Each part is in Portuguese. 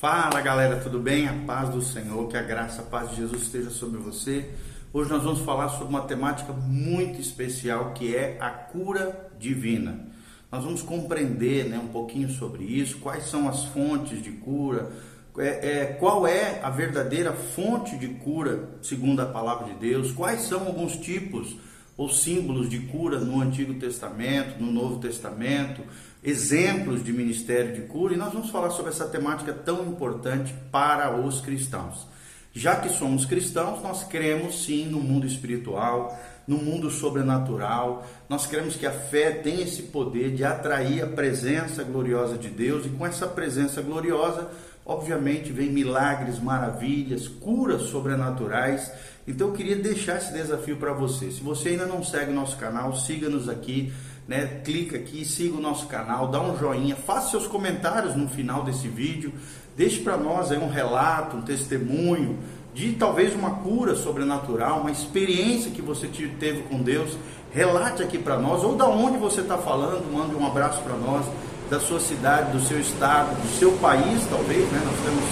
Fala galera, tudo bem? A paz do Senhor, que a graça, a paz de Jesus esteja sobre você. Hoje nós vamos falar sobre uma temática muito especial que é a cura divina. Nós vamos compreender né, um pouquinho sobre isso, quais são as fontes de cura, é, é, qual é a verdadeira fonte de cura segundo a palavra de Deus, quais são alguns tipos ou símbolos de cura no Antigo Testamento, no Novo Testamento, exemplos de ministério de cura, e nós vamos falar sobre essa temática tão importante para os cristãos. Já que somos cristãos, nós cremos sim no mundo espiritual, no mundo sobrenatural. Nós cremos que a fé tem esse poder de atrair a presença gloriosa de Deus, e com essa presença gloriosa, obviamente, vem milagres, maravilhas, curas sobrenaturais então eu queria deixar esse desafio para você. Se você ainda não segue o nosso canal, siga-nos aqui, né? Clica aqui, siga o nosso canal, dá um joinha, faça seus comentários no final desse vídeo, deixe para nós aí um relato, um testemunho de talvez uma cura sobrenatural, uma experiência que você teve com Deus. Relate aqui para nós, ou da onde você está falando, mande um abraço para nós, da sua cidade, do seu estado, do seu país, talvez, né? Nós temos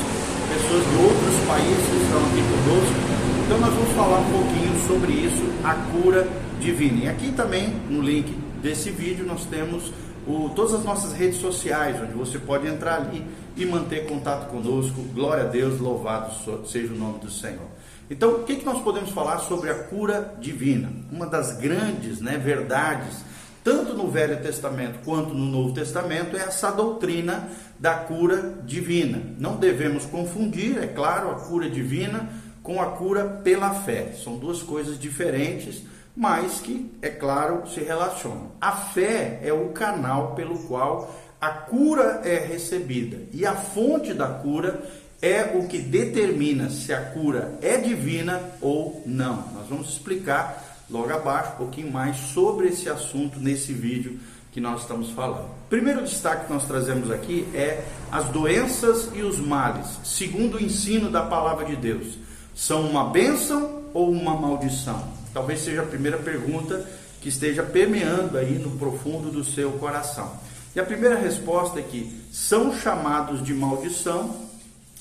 pessoas de outros países que estão aqui conosco. Então nós vamos falar um pouquinho sobre isso, a cura divina. E aqui também no link desse vídeo nós temos o, todas as nossas redes sociais, onde você pode entrar ali e manter contato conosco. Glória a Deus, louvado seja o nome do Senhor. Então, o que, que nós podemos falar sobre a cura divina? Uma das grandes né, verdades, tanto no Velho Testamento quanto no Novo Testamento, é essa doutrina da cura divina. Não devemos confundir, é claro, a cura divina com a cura pela fé. São duas coisas diferentes, mas que, é claro, se relacionam. A fé é o canal pelo qual a cura é recebida e a fonte da cura é o que determina se a cura é divina ou não. Nós vamos explicar logo abaixo um pouquinho mais sobre esse assunto nesse vídeo que nós estamos falando. Primeiro destaque que nós trazemos aqui é as doenças e os males, segundo o ensino da palavra de Deus são uma bênção ou uma maldição? Talvez seja a primeira pergunta que esteja permeando aí no profundo do seu coração. E a primeira resposta é que são chamados de maldição,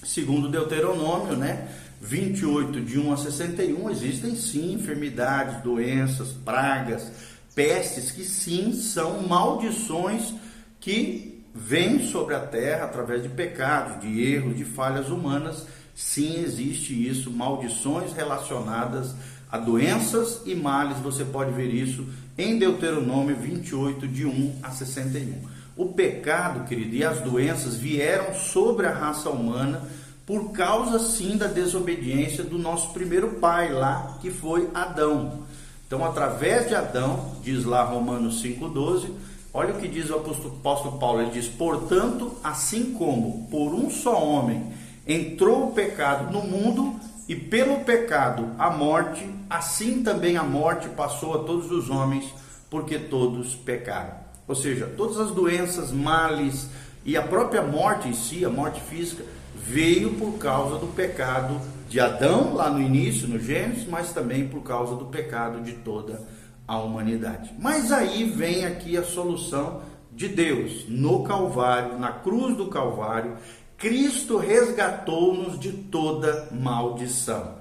segundo Deuteronômio, né? 28, de 1 a 61, existem sim enfermidades, doenças, pragas, pestes que sim são maldições que vêm sobre a terra através de pecados, de erros, de falhas humanas Sim, existe isso, maldições relacionadas a doenças e males, você pode ver isso em Deuteronômio 28, de 1 a 61. O pecado, querido, e as doenças vieram sobre a raça humana por causa, sim, da desobediência do nosso primeiro pai lá, que foi Adão. Então, através de Adão, diz lá Romanos 5,12, olha o que diz o apóstolo, apóstolo Paulo: ele diz, portanto, assim como por um só homem entrou o pecado no mundo e pelo pecado a morte, assim também a morte passou a todos os homens, porque todos pecaram. Ou seja, todas as doenças, males e a própria morte em si, a morte física, veio por causa do pecado de Adão lá no início, no Gênesis, mas também por causa do pecado de toda a humanidade. Mas aí vem aqui a solução de Deus no Calvário, na cruz do Calvário, Cristo resgatou-nos de toda maldição.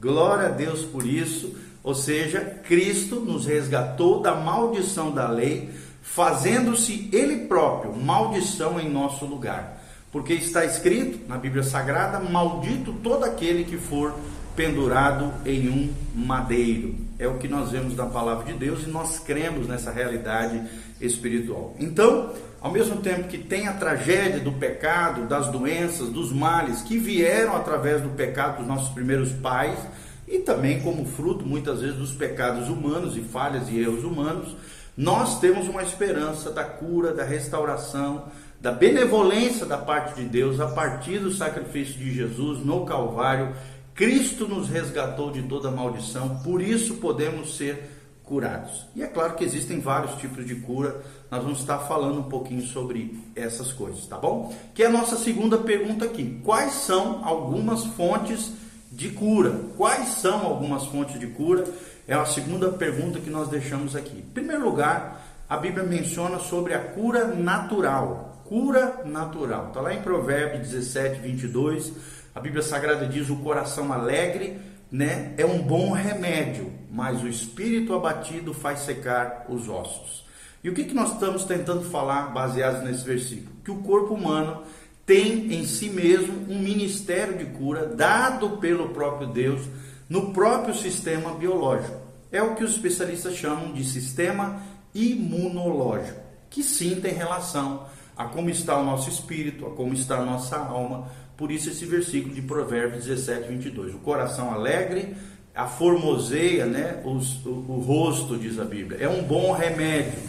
Glória a Deus por isso. Ou seja, Cristo nos resgatou da maldição da lei, fazendo-se Ele próprio maldição em nosso lugar. Porque está escrito na Bíblia Sagrada: Maldito todo aquele que for pendurado em um madeiro. É o que nós vemos na palavra de Deus e nós cremos nessa realidade espiritual. Então, ao mesmo tempo que tem a tragédia do pecado, das doenças, dos males que vieram através do pecado dos nossos primeiros pais e também como fruto muitas vezes dos pecados humanos e falhas e erros humanos, nós temos uma esperança da cura, da restauração, da benevolência da parte de Deus a partir do sacrifício de Jesus no Calvário. Cristo nos resgatou de toda maldição, por isso podemos ser curados. E é claro que existem vários tipos de cura, nós vamos estar falando um pouquinho sobre essas coisas, tá bom? Que é a nossa segunda pergunta aqui: quais são algumas fontes de cura? Quais são algumas fontes de cura? É a segunda pergunta que nós deixamos aqui. Em primeiro lugar, a Bíblia menciona sobre a cura natural. cura natural. Está lá em Provérbios 17, 22. A Bíblia Sagrada diz: o coração alegre né, é um bom remédio, mas o espírito abatido faz secar os ossos. E o que, que nós estamos tentando falar baseados nesse versículo? Que o corpo humano tem em si mesmo um ministério de cura dado pelo próprio Deus no próprio sistema biológico. É o que os especialistas chamam de sistema imunológico, que sim tem relação a como está o nosso espírito, a como está a nossa alma. Por isso esse versículo de Provérbios 17, 22. O coração alegre a formoseia, né, o, o rosto, diz a Bíblia. É um bom remédio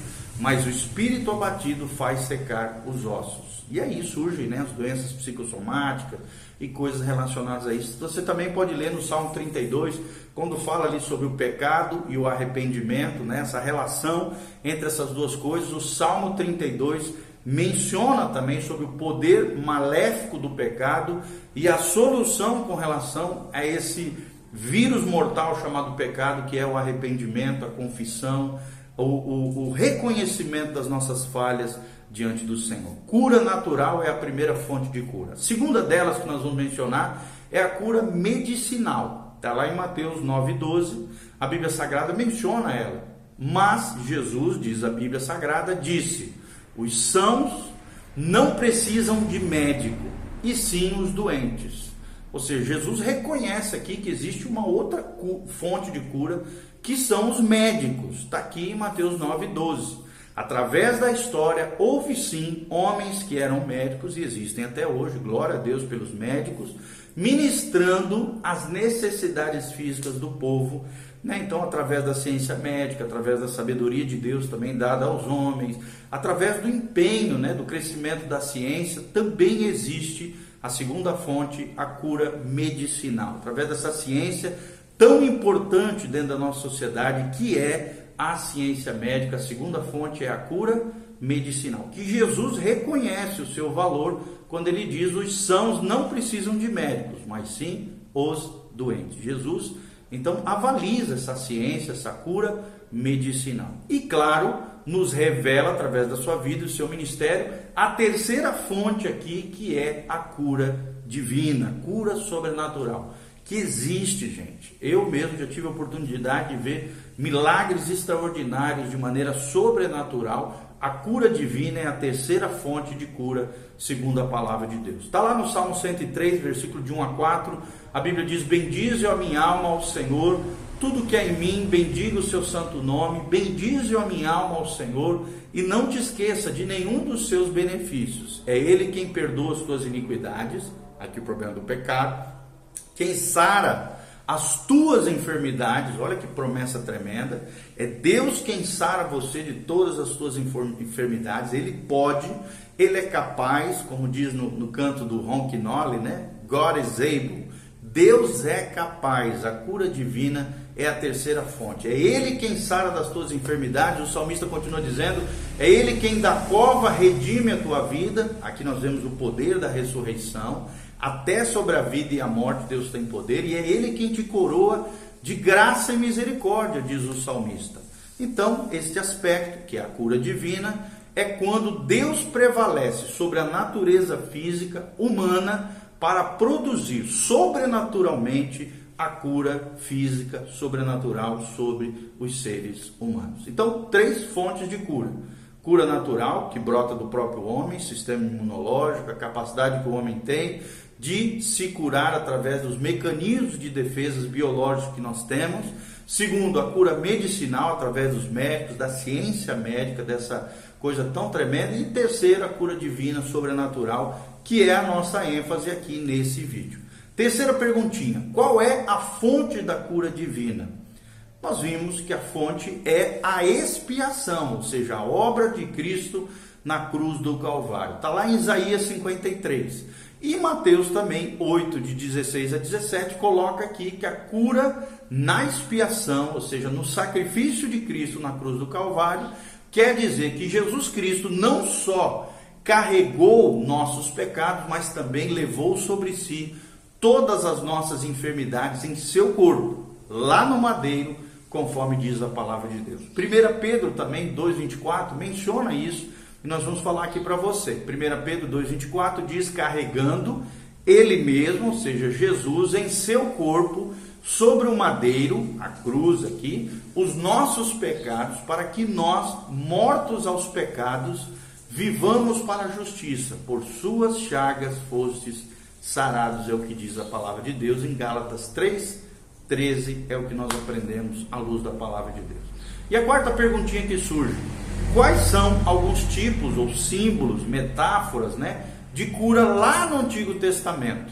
mas o espírito abatido faz secar os ossos. E aí surgem né, as doenças psicossomáticas e coisas relacionadas a isso. Você também pode ler no Salmo 32, quando fala ali sobre o pecado e o arrependimento, né, essa relação entre essas duas coisas. O Salmo 32 menciona também sobre o poder maléfico do pecado e a solução com relação a esse vírus mortal chamado pecado, que é o arrependimento, a confissão o, o, o reconhecimento das nossas falhas diante do Senhor. Cura natural é a primeira fonte de cura. A segunda delas que nós vamos mencionar é a cura medicinal. Está lá em Mateus 9,12. A Bíblia Sagrada menciona ela. Mas Jesus, diz a Bíblia Sagrada, disse: os sãos não precisam de médico, e sim os doentes. Ou seja, Jesus reconhece aqui que existe uma outra fonte de cura que são os médicos. Está aqui em Mateus 9, 12. Através da história, houve sim homens que eram médicos e existem até hoje, glória a Deus pelos médicos, ministrando as necessidades físicas do povo. Né? Então, através da ciência médica, através da sabedoria de Deus também dada aos homens, através do empenho, né, do crescimento da ciência, também existe a segunda fonte, a cura medicinal. Através dessa ciência, tão importante dentro da nossa sociedade, que é a ciência médica. A segunda fonte é a cura medicinal, que Jesus reconhece o seu valor quando ele diz: os sãos não precisam de médicos, mas sim os doentes. Jesus então avaliza essa ciência, essa cura medicinal. E claro, nos revela através da sua vida e do seu ministério a terceira fonte aqui, que é a cura divina, cura sobrenatural que existe, gente. Eu mesmo já tive a oportunidade de ver milagres extraordinários de maneira sobrenatural. A cura divina é a terceira fonte de cura, segundo a palavra de Deus. Está lá no Salmo 103, versículo de 1 a 4. A Bíblia diz: Bendize a minha alma ao Senhor, tudo que é em mim, bendiga o seu santo nome, bendize a minha alma ao Senhor, e não te esqueça de nenhum dos seus benefícios. É Ele quem perdoa as tuas iniquidades, aqui o problema do pecado, quem sara as tuas enfermidades, olha que promessa tremenda. É Deus quem sara você de todas as tuas enfermidades. Ele pode, ele é capaz, como diz no, no canto do Ron Knolly, né? God is able. Deus é capaz, a cura divina é a terceira fonte. É Ele quem sara das tuas enfermidades. O salmista continua dizendo: é Ele quem da cova redime a tua vida. Aqui nós vemos o poder da ressurreição. Até sobre a vida e a morte Deus tem poder e é Ele quem te coroa de graça e misericórdia, diz o salmista. Então, este aspecto, que é a cura divina, é quando Deus prevalece sobre a natureza física humana para produzir sobrenaturalmente a cura física sobrenatural sobre os seres humanos. Então, três fontes de cura: cura natural, que brota do próprio homem, sistema imunológico, a capacidade que o homem tem de se curar através dos mecanismos de defesas biológicos que nós temos. Segundo, a cura medicinal através dos médicos, da ciência médica, dessa coisa tão tremenda. E terceiro, a cura divina, sobrenatural, que é a nossa ênfase aqui nesse vídeo. Terceira perguntinha: qual é a fonte da cura divina? Nós vimos que a fonte é a expiação, ou seja, a obra de Cristo na cruz do Calvário. Está lá em Isaías 53. E Mateus também, 8, de 16 a 17, coloca aqui que a cura na expiação, ou seja, no sacrifício de Cristo na cruz do Calvário, quer dizer que Jesus Cristo não só carregou nossos pecados, mas também levou sobre si todas as nossas enfermidades em seu corpo, lá no madeiro, conforme diz a palavra de Deus. 1 Pedro também, 2,24, menciona isso e nós vamos falar aqui para você. 1 Pedro 2,24 diz: carregando ele mesmo, ou seja, Jesus, em seu corpo, sobre o madeiro, a cruz aqui, os nossos pecados, para que nós, mortos aos pecados, vivamos para a justiça. Por suas chagas fostes sarados, é o que diz a palavra de Deus em Gálatas 3, 13, é o que nós aprendemos à luz da palavra de Deus. E a quarta perguntinha que surge: quais são alguns tipos ou símbolos, metáforas, né, de cura lá no Antigo Testamento?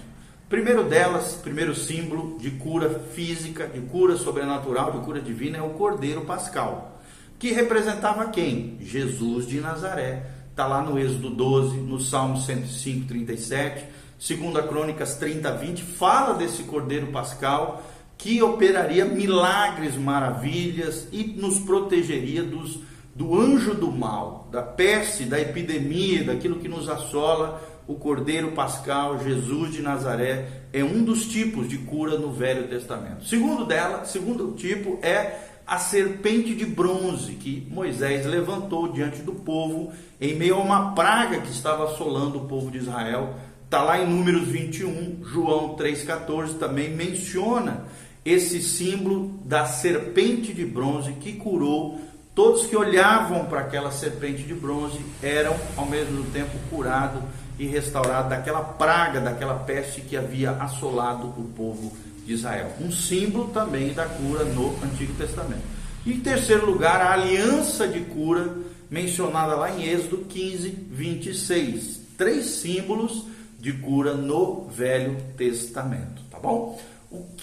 Primeiro delas, primeiro símbolo de cura física, de cura sobrenatural, de cura divina é o Cordeiro Pascal, que representava quem? Jesus de Nazaré. Está lá no Êxodo 12, no Salmo 105, 37, segunda Crônicas 30, 20, fala desse Cordeiro Pascal que operaria milagres, maravilhas e nos protegeria dos, do anjo do mal, da peste, da epidemia, daquilo que nos assola. O Cordeiro Pascal, Jesus de Nazaré, é um dos tipos de cura no Velho Testamento. Segundo dela, segundo tipo é a serpente de bronze que Moisés levantou diante do povo em meio a uma praga que estava assolando o povo de Israel. Está lá em Números 21, João 3,14 também menciona esse símbolo da serpente de bronze que curou todos que olhavam para aquela serpente de bronze eram ao mesmo tempo curados e restaurados daquela praga, daquela peste que havia assolado o povo de Israel. Um símbolo também da cura no Antigo Testamento. E em terceiro lugar, a aliança de cura mencionada lá em Êxodo 15, 26. Três símbolos de cura no Velho Testamento, tá bom?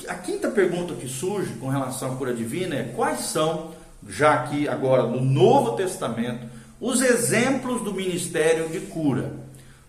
a quinta pergunta que surge com relação à cura divina é quais são, já aqui agora no Novo Testamento, os exemplos do ministério de cura.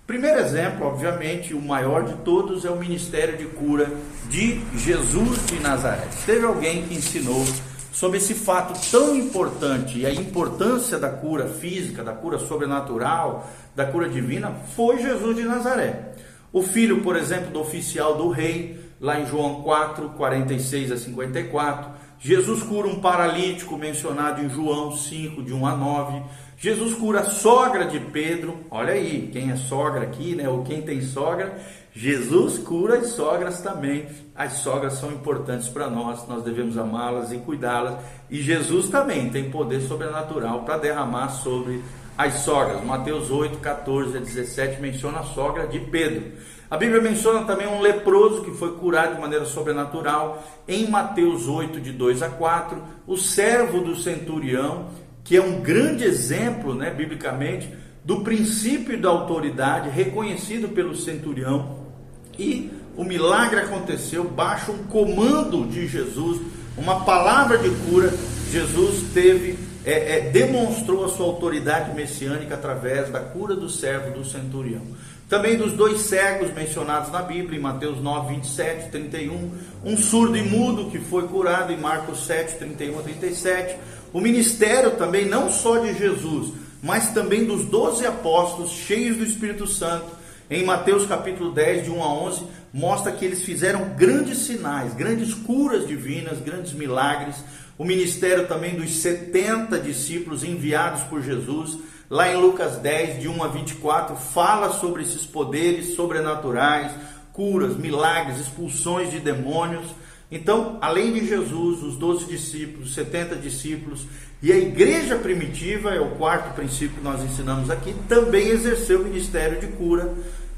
Primeiro exemplo, obviamente, o maior de todos é o ministério de cura de Jesus de Nazaré. Teve alguém que ensinou sobre esse fato tão importante e a importância da cura física, da cura sobrenatural, da cura divina, foi Jesus de Nazaré. O filho, por exemplo, do oficial do rei, lá em João 4, 46 a 54. Jesus cura um paralítico mencionado em João 5, de 1 a 9. Jesus cura a sogra de Pedro. Olha aí, quem é sogra aqui, né? Ou quem tem sogra. Jesus cura as sogras também. As sogras são importantes para nós, nós devemos amá-las e cuidá-las. E Jesus também tem poder sobrenatural para derramar sobre as sogras. Mateus 8, 14 a 17 menciona a sogra de Pedro. A Bíblia menciona também um leproso que foi curado de maneira sobrenatural em Mateus 8, de 2 a 4, o servo do centurião, que é um grande exemplo, né, biblicamente, do princípio da autoridade reconhecido pelo centurião. E o milagre aconteceu baixo um comando de Jesus, uma palavra de cura. Jesus teve, é, é, demonstrou a sua autoridade messiânica através da cura do servo do centurião. Também dos dois cegos mencionados na Bíblia, em Mateus 9, 27, 31. Um surdo e mudo que foi curado em Marcos 7, 31 a 37. O ministério também, não só de Jesus, mas também dos doze apóstolos cheios do Espírito Santo. Em Mateus capítulo 10, de 1 a 11, mostra que eles fizeram grandes sinais, grandes curas divinas, grandes milagres. O ministério também dos 70 discípulos enviados por Jesus Lá em Lucas 10, de 1 a 24, fala sobre esses poderes sobrenaturais, curas, milagres, expulsões de demônios. Então, além de Jesus, os 12 discípulos, 70 discípulos e a igreja primitiva, é o quarto princípio que nós ensinamos aqui, também exerceu o ministério de cura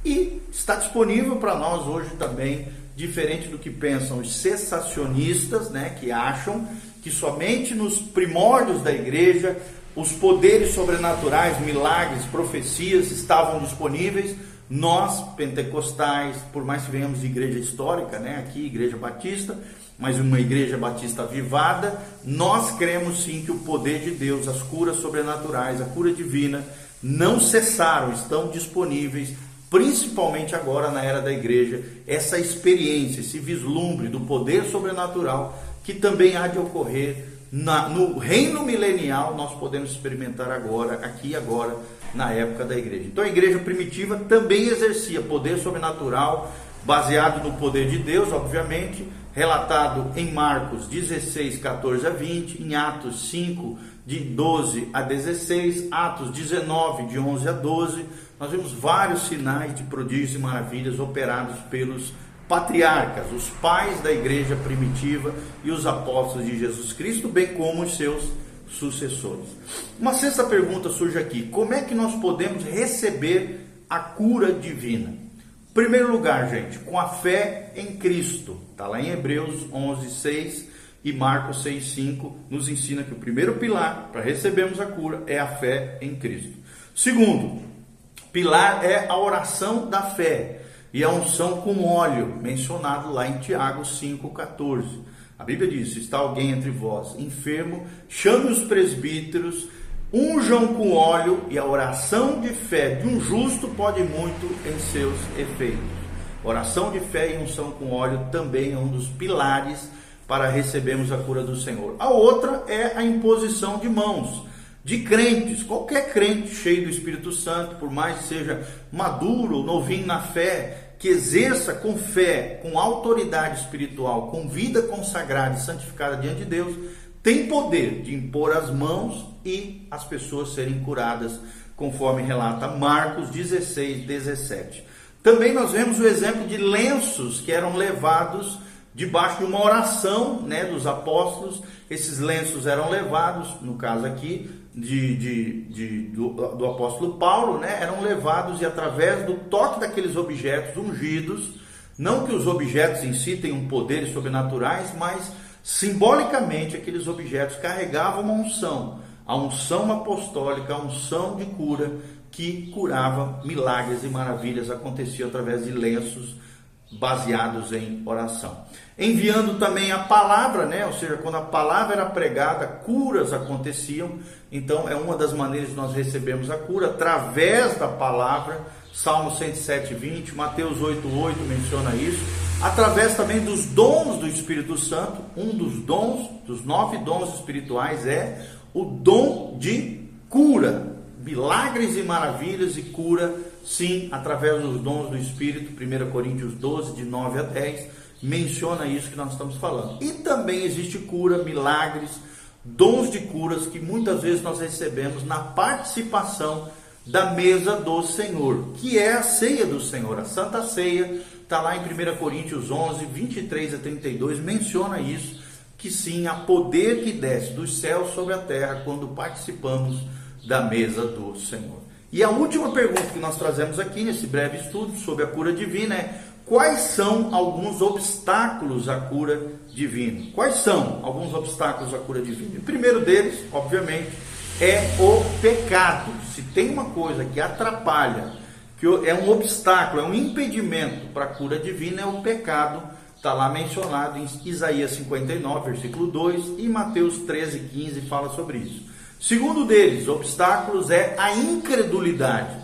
e está disponível para nós hoje também, diferente do que pensam os cessacionistas, né, que acham que somente nos primórdios da igreja os poderes sobrenaturais, milagres, profecias estavam disponíveis. Nós, pentecostais, por mais que venhamos de igreja histórica, né, aqui, igreja batista, mas uma igreja batista avivada, nós cremos sim que o poder de Deus, as curas sobrenaturais, a cura divina, não cessaram, estão disponíveis, principalmente agora na era da igreja, essa experiência, esse vislumbre do poder sobrenatural que também há de ocorrer na, no reino milenial nós podemos experimentar agora, aqui e agora, na época da igreja. Então a igreja primitiva também exercia poder sobrenatural, baseado no poder de Deus, obviamente, relatado em Marcos 16, 14 a 20, em Atos 5, de 12 a 16, Atos 19, de 11 a 12. Nós vemos vários sinais de prodígios e maravilhas operados pelos patriarcas, os pais da igreja primitiva e os apóstolos de Jesus Cristo, bem como os seus sucessores. Uma sexta pergunta surge aqui: como é que nós podemos receber a cura divina? Primeiro lugar, gente, com a fé em Cristo. Está lá em Hebreus 11, 6 e Marcos 6, 5 nos ensina que o primeiro pilar para recebermos a cura é a fé em Cristo. Segundo, pilar é a oração da fé e a unção com óleo, mencionado lá em Tiago 5,14. A Bíblia diz: está alguém entre vós enfermo, chame os presbíteros, unjam com óleo, e a oração de fé de um justo pode muito em seus efeitos. Oração de fé e unção com óleo também é um dos pilares para recebermos a cura do Senhor. A outra é a imposição de mãos de crentes, qualquer crente cheio do Espírito Santo, por mais que seja maduro, novinho na fé, que exerça com fé, com autoridade espiritual, com vida consagrada e santificada diante de Deus, tem poder de impor as mãos e as pessoas serem curadas, conforme relata Marcos 16, 17. Também nós vemos o exemplo de lenços que eram levados debaixo de uma oração né, dos apóstolos. Esses lenços eram levados, no caso aqui, de, de, de do, do, apóstolo Paulo, né, eram levados e através do toque daqueles objetos ungidos, não que os objetos em si tenham poderes sobrenaturais, mas simbolicamente aqueles objetos carregavam uma unção, a unção apostólica, a unção de cura que curava milagres e maravilhas aconteciam através de lenços baseados em oração. Enviando também a palavra, né? Ou seja, quando a palavra era pregada, curas aconteciam. Então é uma das maneiras de nós recebemos a cura através da palavra. Salmo 107, 20, Mateus 8, 8 menciona isso. Através também dos dons do Espírito Santo. Um dos dons, dos nove dons espirituais, é o dom de cura. Milagres e maravilhas e cura Sim, através dos dons do Espírito, 1 Coríntios 12, de 9 a 10, menciona isso que nós estamos falando. E também existe cura, milagres, dons de curas que muitas vezes nós recebemos na participação da mesa do Senhor, que é a ceia do Senhor, a Santa Ceia, está lá em 1 Coríntios 11, 23 a 32, menciona isso, que sim, há poder que desce dos céus sobre a terra quando participamos da mesa do Senhor. E a última pergunta que nós trazemos aqui nesse breve estudo sobre a cura divina é: quais são alguns obstáculos à cura divina? Quais são alguns obstáculos à cura divina? O primeiro deles, obviamente, é o pecado. Se tem uma coisa que atrapalha, que é um obstáculo, é um impedimento para a cura divina, é o pecado. Está lá mencionado em Isaías 59, versículo 2, e Mateus 13, 15 fala sobre isso. Segundo deles, obstáculos é a incredulidade.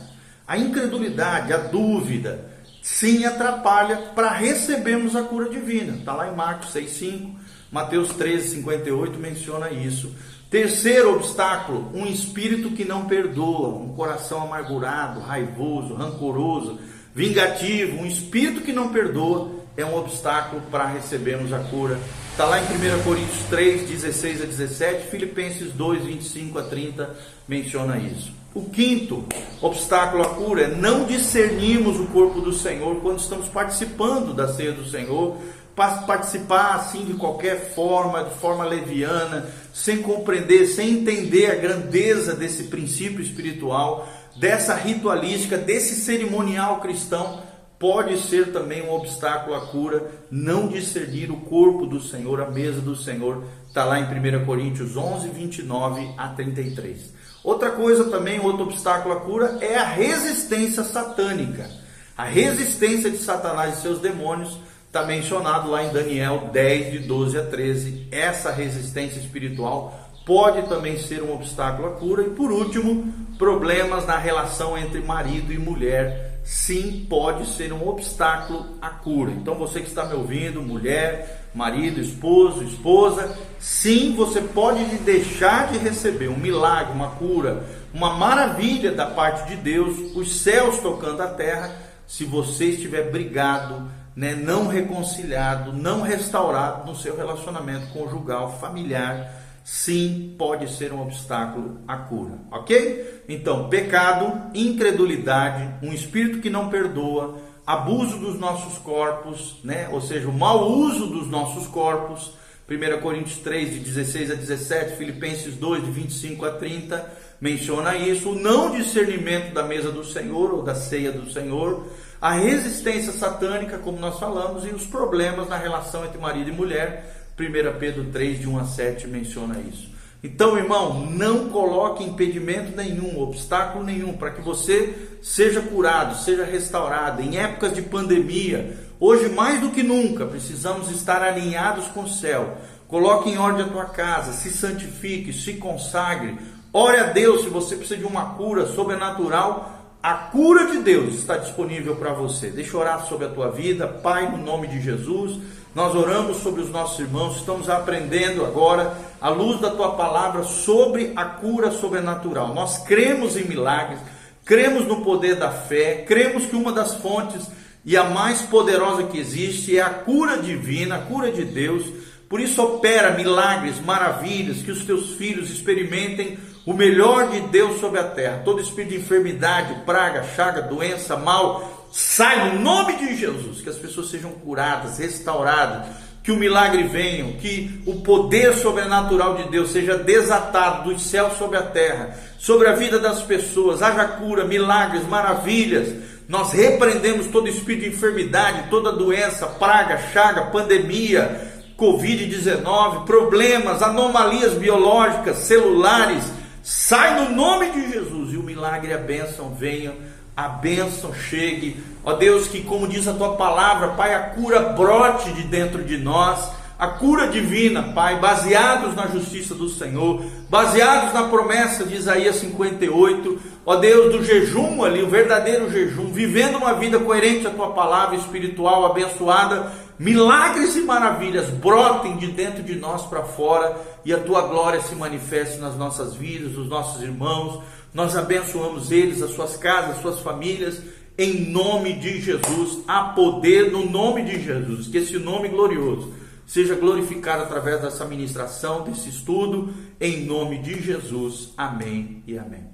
A incredulidade, a dúvida, sim atrapalha para recebermos a cura divina. Está lá em Marcos 6,5, Mateus 13, 58 menciona isso. Terceiro obstáculo, um espírito que não perdoa, um coração amargurado, raivoso, rancoroso, vingativo, um espírito que não perdoa é um obstáculo para recebermos a cura Está lá em 1 Coríntios 3, 16 a 17, Filipenses 2, 25 a 30 menciona isso. O quinto obstáculo à cura é não discernirmos o corpo do Senhor quando estamos participando da ceia do Senhor, participar assim de qualquer forma, de forma leviana, sem compreender, sem entender a grandeza desse princípio espiritual, dessa ritualística, desse cerimonial cristão pode ser também um obstáculo à cura não discernir o corpo do Senhor, a mesa do Senhor. Está lá em 1 Coríntios 11, 29 a 33. Outra coisa também, outro obstáculo à cura é a resistência satânica. A resistência de Satanás e seus demônios está mencionado lá em Daniel 10, de 12 a 13. Essa resistência espiritual pode também ser um obstáculo à cura. E por último, problemas na relação entre marido e mulher sim pode ser um obstáculo à cura. Então você que está me ouvindo, mulher, marido, esposo, esposa, sim, você pode deixar de receber um milagre, uma cura, uma maravilha da parte de Deus, os céus tocando a terra, se você estiver brigado, né, não reconciliado, não restaurado no seu relacionamento conjugal, familiar, sim, pode ser um obstáculo à cura, ok? Então, pecado, incredulidade, um espírito que não perdoa, abuso dos nossos corpos, né? ou seja, o mau uso dos nossos corpos. 1 Coríntios 3, de 16 a 17, Filipenses 2, de 25 a 30, menciona isso. O não discernimento da mesa do Senhor ou da ceia do Senhor, a resistência satânica, como nós falamos, e os problemas na relação entre marido e mulher. 1 Pedro 3, de 1 a 7, menciona isso. Então, irmão, não coloque impedimento nenhum, obstáculo nenhum para que você seja curado, seja restaurado. Em épocas de pandemia, hoje mais do que nunca, precisamos estar alinhados com o céu. Coloque em ordem a tua casa, se santifique, se consagre. Ore a Deus se você precisa de uma cura sobrenatural. A cura de Deus está disponível para você. Deixa eu orar sobre a tua vida, Pai, no nome de Jesus. Nós oramos sobre os nossos irmãos, estamos aprendendo agora, à luz da tua palavra, sobre a cura sobrenatural. Nós cremos em milagres, cremos no poder da fé, cremos que uma das fontes e a mais poderosa que existe é a cura divina, a cura de Deus. Por isso, opera milagres, maravilhas, que os teus filhos experimentem o melhor de Deus sobre a terra. Todo espírito de enfermidade, praga, chaga, doença, mal, Sai no nome de Jesus, que as pessoas sejam curadas, restauradas, que o milagre venha, que o poder sobrenatural de Deus seja desatado dos céus sobre a terra, sobre a vida das pessoas, haja cura, milagres, maravilhas. Nós repreendemos todo espírito de enfermidade, toda doença, praga, chaga, pandemia, Covid-19, problemas, anomalias biológicas, celulares. Sai no nome de Jesus e o milagre e a bênção venham a bênção chegue. Ó Deus, que como diz a tua palavra, Pai, a cura brote de dentro de nós, a cura divina, Pai, baseados na justiça do Senhor, baseados na promessa de Isaías 58, ó Deus, do jejum ali, o verdadeiro jejum, vivendo uma vida coerente à tua palavra espiritual abençoada, milagres e maravilhas brotem de dentro de nós para fora e a tua glória se manifeste nas nossas vidas, os nossos irmãos, nós abençoamos eles, as suas casas, as suas famílias, em nome de Jesus. Há poder no nome de Jesus. Que esse nome glorioso seja glorificado através dessa ministração, desse estudo, em nome de Jesus. Amém e amém.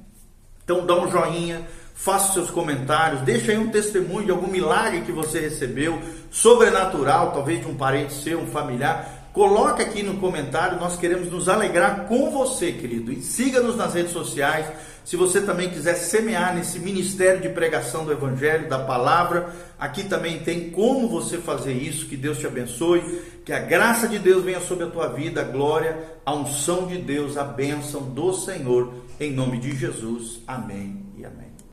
Então dá um joinha, faça seus comentários, deixa aí um testemunho de algum milagre que você recebeu, sobrenatural, talvez de um parente seu, um familiar. Coloque aqui no comentário, nós queremos nos alegrar com você, querido. E siga-nos nas redes sociais se você também quiser semear nesse ministério de pregação do Evangelho, da palavra, aqui também tem como você fazer isso. Que Deus te abençoe, que a graça de Deus venha sobre a tua vida, a glória, a unção de Deus, a bênção do Senhor, em nome de Jesus. Amém e amém.